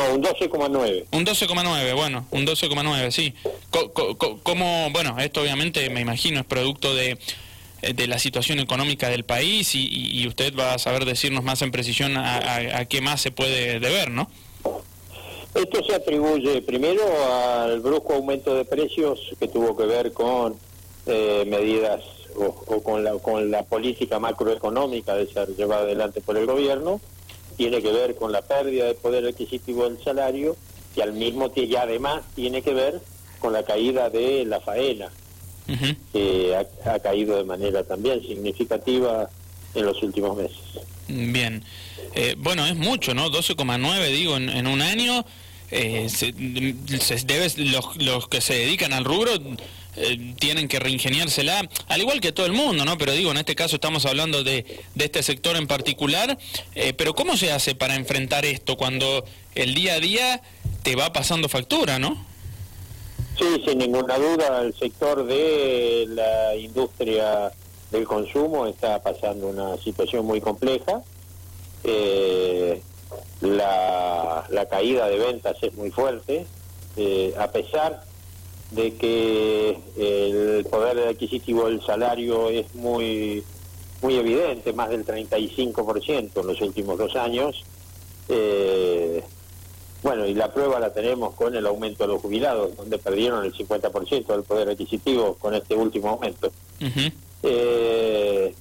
No, un 12,9. Un 12,9, bueno, un 12,9, sí. ¿Cómo, bueno, esto obviamente me imagino es producto de, eh, de la situación económica del país y, usted va a saber decirnos más en precisión a, qué más se puede deber, ¿no? Esto se atribuye primero al brusco aumento de precios que tuvo que ver con eh, medidas o, con, la, con la política macroeconómica de ser llevada adelante por el gobierno tiene que ver con la pérdida de poder adquisitivo del salario y al mismo tiempo y además tiene que ver con la caída de la faena que ha, caído de manera también significativa en los últimos meses. Bien, eh, bueno es mucho, ¿no? 12,9 digo en, un año. Eh, se, debe, los, los que se dedican al rubro eh, tienen que reingeniársela, al igual que todo el mundo, ¿no? Pero digo, en este caso estamos hablando de, de este sector en particular, eh, pero ¿cómo se hace para enfrentar esto cuando el día a día te va pasando factura, ¿no? Sí, sin ninguna duda, el sector de la industria del consumo está pasando una situación muy compleja. Eh, la, la, caída de ventas es muy fuerte, a pesar de que el poder adquisitivo del salario es muy muy evidente, más del 35% en los últimos dos años. Eh, bueno, y la prueba la tenemos con el aumento de los jubilados, donde perdieron el 50% del poder adquisitivo con este último aumento. Eh,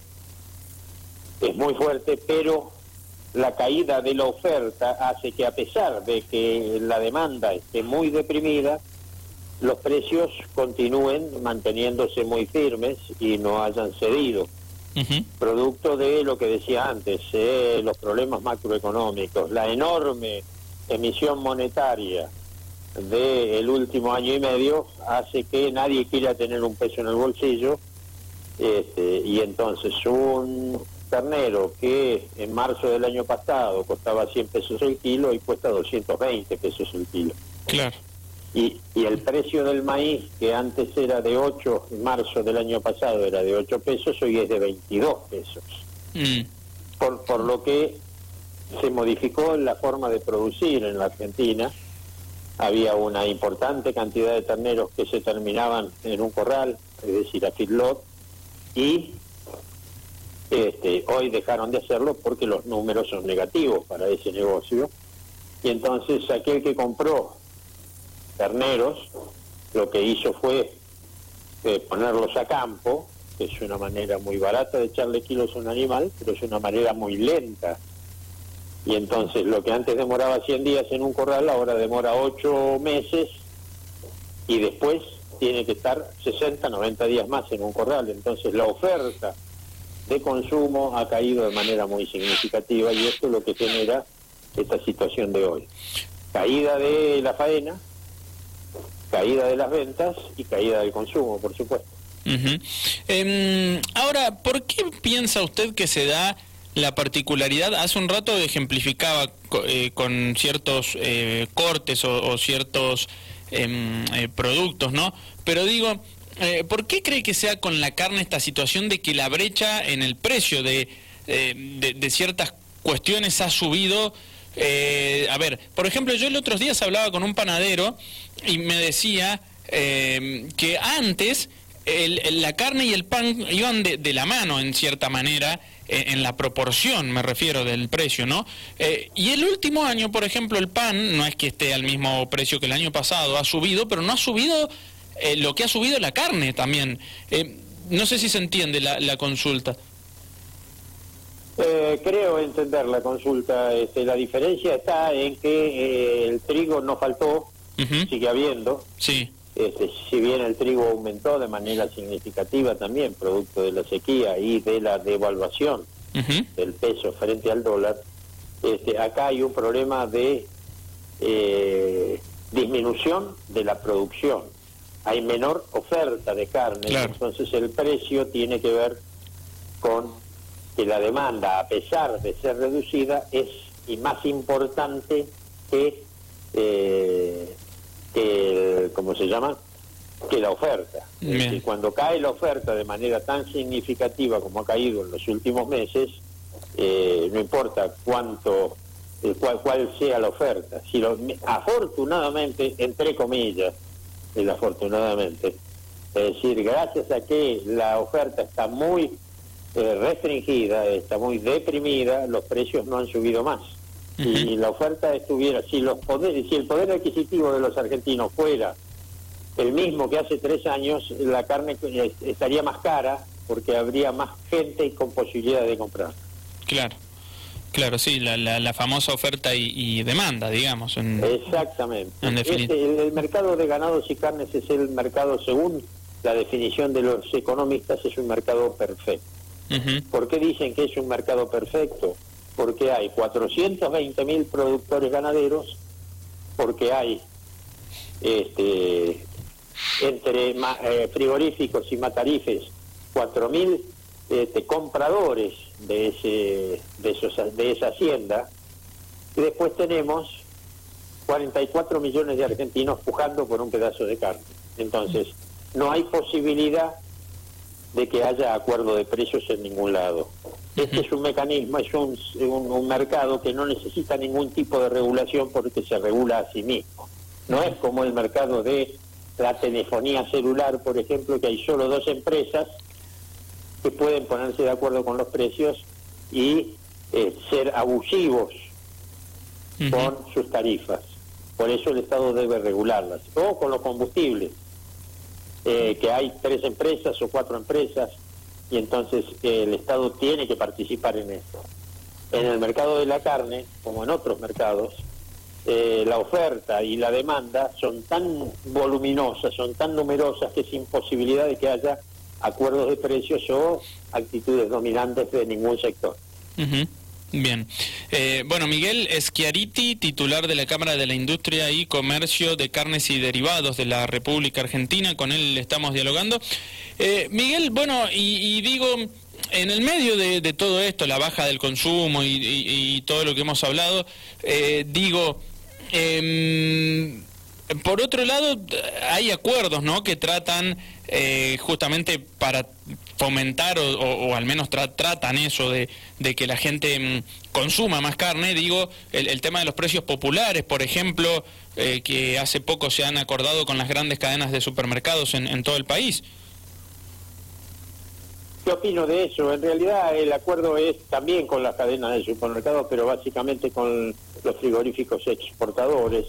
es muy fuerte, pero la caída de la oferta hace que a pesar de que la demanda esté muy deprimida, los precios continúen manteniéndose muy firmes y no hayan cedido. Producto de lo que decía antes, eh, los problemas macroeconómicos, la enorme emisión monetaria del último año y medio hace que nadie quiera tener un peso en el bolsillo este, y entonces un ternero que en marzo del año pasado costaba 100 pesos el kilo y cuesta 220 pesos el kilo. Claro. Y, y el precio del maíz, que antes era de 8, en marzo del año pasado era de 8 pesos, hoy es de 22 pesos. Mm. Por, por lo que se modificó la forma de producir en la Argentina. Había una importante cantidad de terneros que se terminaban en un corral, es decir, a feedlot, y este, hoy dejaron de hacerlo porque los números son negativos para ese negocio. Y entonces aquel que compró terneros, lo que hizo fue eh, ponerlos a campo, que es una manera muy barata de echarle kilos a un animal, pero es una manera muy lenta. Y entonces lo que antes demoraba 100 días en un corral, ahora demora 8 meses y después tiene que estar 60, 90 días más en un corral. Entonces la oferta de consumo ha caído de manera muy significativa y esto es lo que genera esta situación de hoy. Caída de la faena, caída de las ventas y caída del consumo, por supuesto. Em, ahora, ¿por qué piensa usted que se da la particularidad? Hace un rato ejemplificaba eh, con ciertos eh, cortes o, ciertos em, eh, productos, ¿no? Pero digo, ¿por qué cree que sea con la carne esta situación de que la brecha en el precio de, de ciertas cuestiones ha subido? Eh, a ver, por ejemplo, yo el otro día hablaba con un panadero y me decía eh, que antes la carne y el pan iban de, la mano en cierta manera, en, la proporción, me refiero, del precio, ¿no? Eh, y el último año, por ejemplo, el pan no es que esté al mismo precio que el año pasado, ha subido, pero no ha subido lo que ha subido la carne también. no sé si se entiende la consulta. Eh, creo entender la consulta. Este, la diferencia está en que eh, el trigo no faltó, sigue habiendo. Sí. Este, si bien el trigo aumentó de manera significativa también, producto de la sequía y de la devaluación del peso frente al dólar, este, acá hay un problema de eh, disminución de la producción. Hay menor oferta de carne, entonces el precio tiene que ver con que la demanda, a pesar de ser reducida, es y más importante que, eh, que ¿cómo se llama? que la oferta. Y cuando cae la oferta de manera tan significativa como ha caído en los últimos meses, eh, no importa cuánto eh, cuál, cuál sea la oferta. Si lo, afortunadamente, entre comillas, el afortunadamente, es decir, gracias a que la oferta está muy eh, restringida, está muy deprimida, los precios no han subido más. Si la oferta estuviera, si los poderes, si el poder adquisitivo de los argentinos fuera el mismo que hace tres años, la carne estaría más cara porque habría más gente con posibilidad de comprar. Claro. Claro, sí, la, la, famosa oferta y, demanda, digamos. Exactamente. Este, el, mercado de ganados y carnes es el mercado, según la definición de los economistas, es un mercado perfecto. ¿Por qué dicen que es un mercado perfecto? Porque hay 420 mil productores ganaderos, porque hay este, entre eh, frigoríficos y matarifes 4 mil este, compradores de, ese, de, esos, de esa hacienda, y después tenemos 44 millones de argentinos pujando por un pedazo de carne. Entonces, no hay posibilidad de que haya acuerdo de precios en ningún lado. Este es un mecanismo, es un, un, mercado que no necesita ningún tipo de regulación porque se regula a sí mismo. No es como el mercado de la telefonía celular, por ejemplo, que hay solo dos empresas que pueden ponerse de acuerdo con los precios y eh, ser abusivos con sus tarifas. Por eso el Estado debe regularlas. O con los combustibles, eh, que hay tres empresas o cuatro empresas y entonces eh, el Estado tiene que participar en esto. En el mercado de la carne, como en otros mercados, la oferta y la demanda son tan voluminosas, son tan numerosas que es imposibilidad de que haya acuerdos de precios o actitudes dominantes de ningún sector. Bien. Eh, bueno, Miguel Schiariti, titular de la Cámara de la Industria y Comercio de Carnes y Derivados de la República Argentina, con él estamos dialogando. Eh, Miguel, bueno, y, digo, en el medio de, todo esto, la baja del consumo y, todo lo que hemos hablado, eh, digo, em, por otro lado, hay acuerdos ¿no? que tratan eh, justamente para fomentar o, al menos tratan eso de, que la gente mm, consuma más carne. Digo, el, tema de los precios populares, por ejemplo, eh, que hace poco se han acordado con las grandes cadenas de supermercados en todo el país. ¿Qué opino de eso? En realidad el acuerdo es también con las cadenas de supermercados, pero básicamente con los frigoríficos exportadores.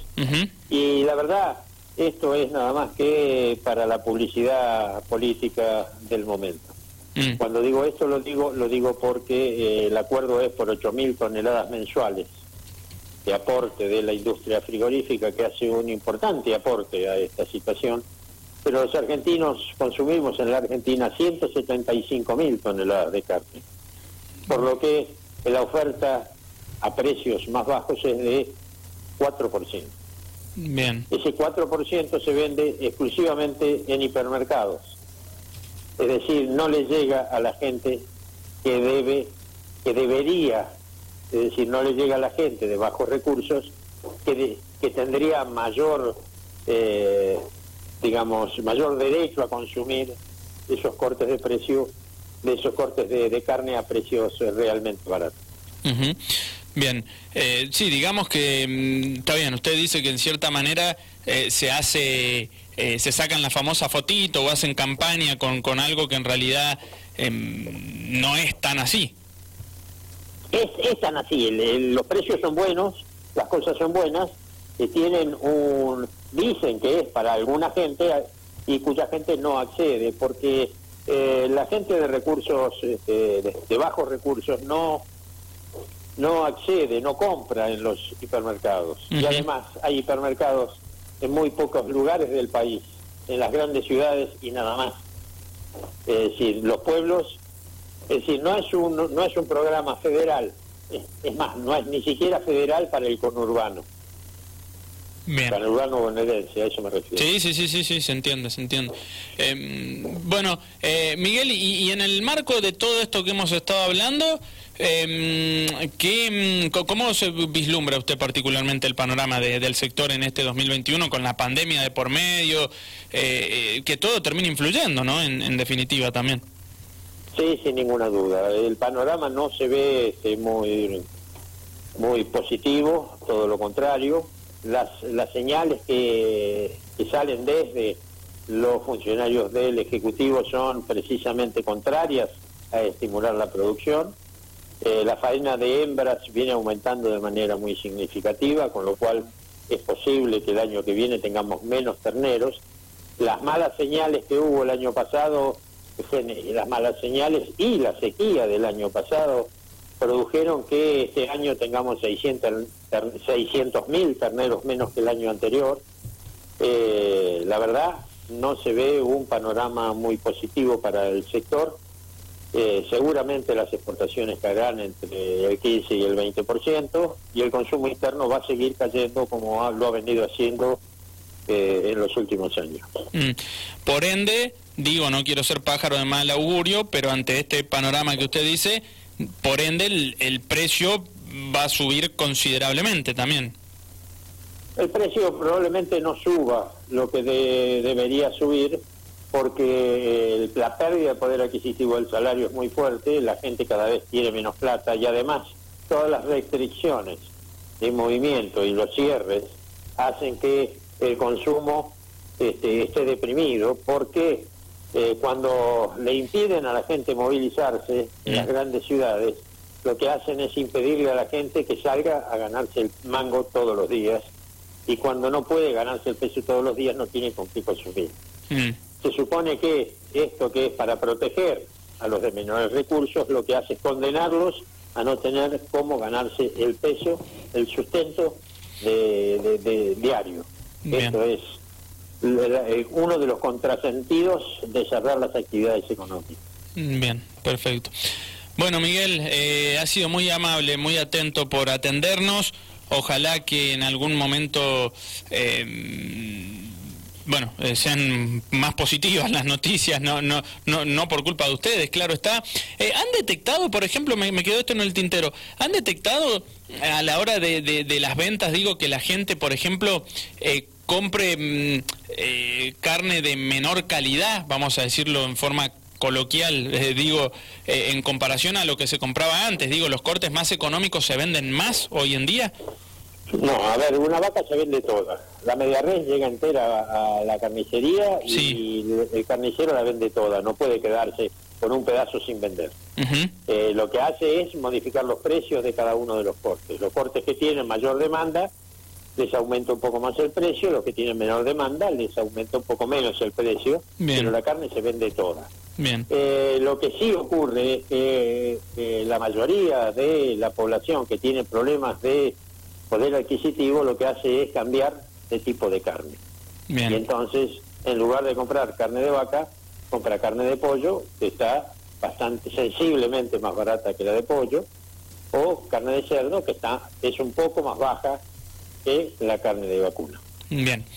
Y la verdad, esto es nada más que para la publicidad política del momento. Mm. Cuando digo esto lo digo lo digo porque eh, el acuerdo es por 8.000 toneladas mensuales de aporte de la industria frigorífica que hace un importante aporte a esta situación pero los argentinos consumimos en la Argentina 175 mil toneladas de carne, por lo que la oferta a precios más bajos es de 4%. Bien. Ese 4% se vende exclusivamente en hipermercados, es decir, no le llega a la gente que debe, que debería, es decir, no le llega a la gente de bajos recursos que, tendría mayor eh, digamos, mayor derecho a consumir esos cortes de precio, de esos cortes de, carne a precios realmente baratos. Bien, eh, sí, digamos que mm, está bien, usted dice que en cierta manera eh, se hace, se sacan la famosa fotito o hacen campaña con, con algo que en realidad em, no es tan así. Es, es tan así, los precios son buenos, las cosas son buenas, que tienen un, dicen que es para alguna gente y cuya gente no accede, porque eh, la gente de recursos, este, de, bajos recursos, no no accede, no compra en los hipermercados. Y además hay hipermercados en muy pocos lugares del país, en las grandes ciudades y nada más. Es decir, los pueblos, es decir, no es un, no es un programa federal, es más, no es ni siquiera federal para el conurbano. Bien. bonaerense, a eso me refiero. Sí, sí, sí, sí, sí, se entiende, se entiende. Em, bueno, eh, Miguel, y, en el marco de todo esto que hemos estado hablando, eh, ¿qué, ¿cómo se vislumbra usted particularmente el panorama del sector en este 2021 con la pandemia de por medio, eh, eh, que todo termina influyendo, ¿no? En, definitiva también. Sí, sin ninguna duda. El panorama no se ve este, muy muy positivo, todo lo contrario. Las, las señales que salen desde los funcionarios del Ejecutivo son precisamente contrarias a estimular la producción. Eh, la faena de hembras viene aumentando de manera muy significativa, con lo cual es posible que el año que viene tengamos menos terneros. Las malas señales que hubo el año pasado, las malas señales y la sequía del año pasado produjeron que este año tengamos 600 mil terneros menos que el año anterior. Eh, la verdad, no se ve un panorama muy positivo para el sector. Eh, seguramente las exportaciones caerán entre el 15 y el 20% y el consumo interno va a seguir cayendo como lo ha venido haciendo eh, en los últimos años. Mm. Por ende, digo, no quiero ser pájaro de mal augurio, pero ante este panorama que usted dice, por ende el, precio va a subir considerablemente también. El precio probablemente no suba lo que debería subir porque la pérdida de poder adquisitivo del salario es muy fuerte, la gente cada vez tiene menos plata y además todas las restricciones de movimiento y los cierres hacen que el consumo este, esté deprimido porque eh, cuando le impiden a la gente movilizarse en las grandes ciudades, lo que hacen es impedirle a la gente que salga a ganarse el mango todos los días y cuando no puede ganarse el peso todos los días no tiene con qué consumir. Mm. Se supone que esto que es para proteger a los de menores recursos lo que hace es condenarlos a no tener cómo ganarse el peso, el sustento de, diario. Esto es uno de los contrasentidos de cerrar las actividades económicas. Bien, perfecto. Bueno, Miguel, eh, ha sido muy amable, muy atento por atendernos. Ojalá que en algún momento, eh, bueno, sean más positivas las noticias, no, no, no, no por culpa de ustedes, claro está. ¿Han detectado, por ejemplo, me, quedó esto en el tintero, han detectado a la hora de, de, las ventas, digo, que la gente, por ejemplo, compre mm, eh, carne de menor calidad, vamos a decirlo en forma coloquial, eh, digo, eh, en comparación a lo que se compraba antes, digo, los cortes más económicos se venden más hoy en día. No, a ver, una vaca se vende toda. La media res llega entera a la carnicería y el carnicero la vende toda, no puede quedarse con un pedazo sin vender. lo que hace es modificar los precios de cada uno de los cortes. Los cortes que tienen mayor demanda les aumenta un poco más el precio, los que tienen menor demanda les aumenta un poco menos el precio, pero la carne se vende toda. Bien. Eh, lo que sí ocurre es que la mayoría de la población que tiene problemas de poder adquisitivo lo que hace es cambiar de tipo de carne. Bien. Y entonces, en lugar de comprar carne de vaca, compra carne de pollo, que está bastante sensiblemente más barata que la de pollo, o carne de cerdo, que está es un poco más baja que la carne de vacuna. Bien.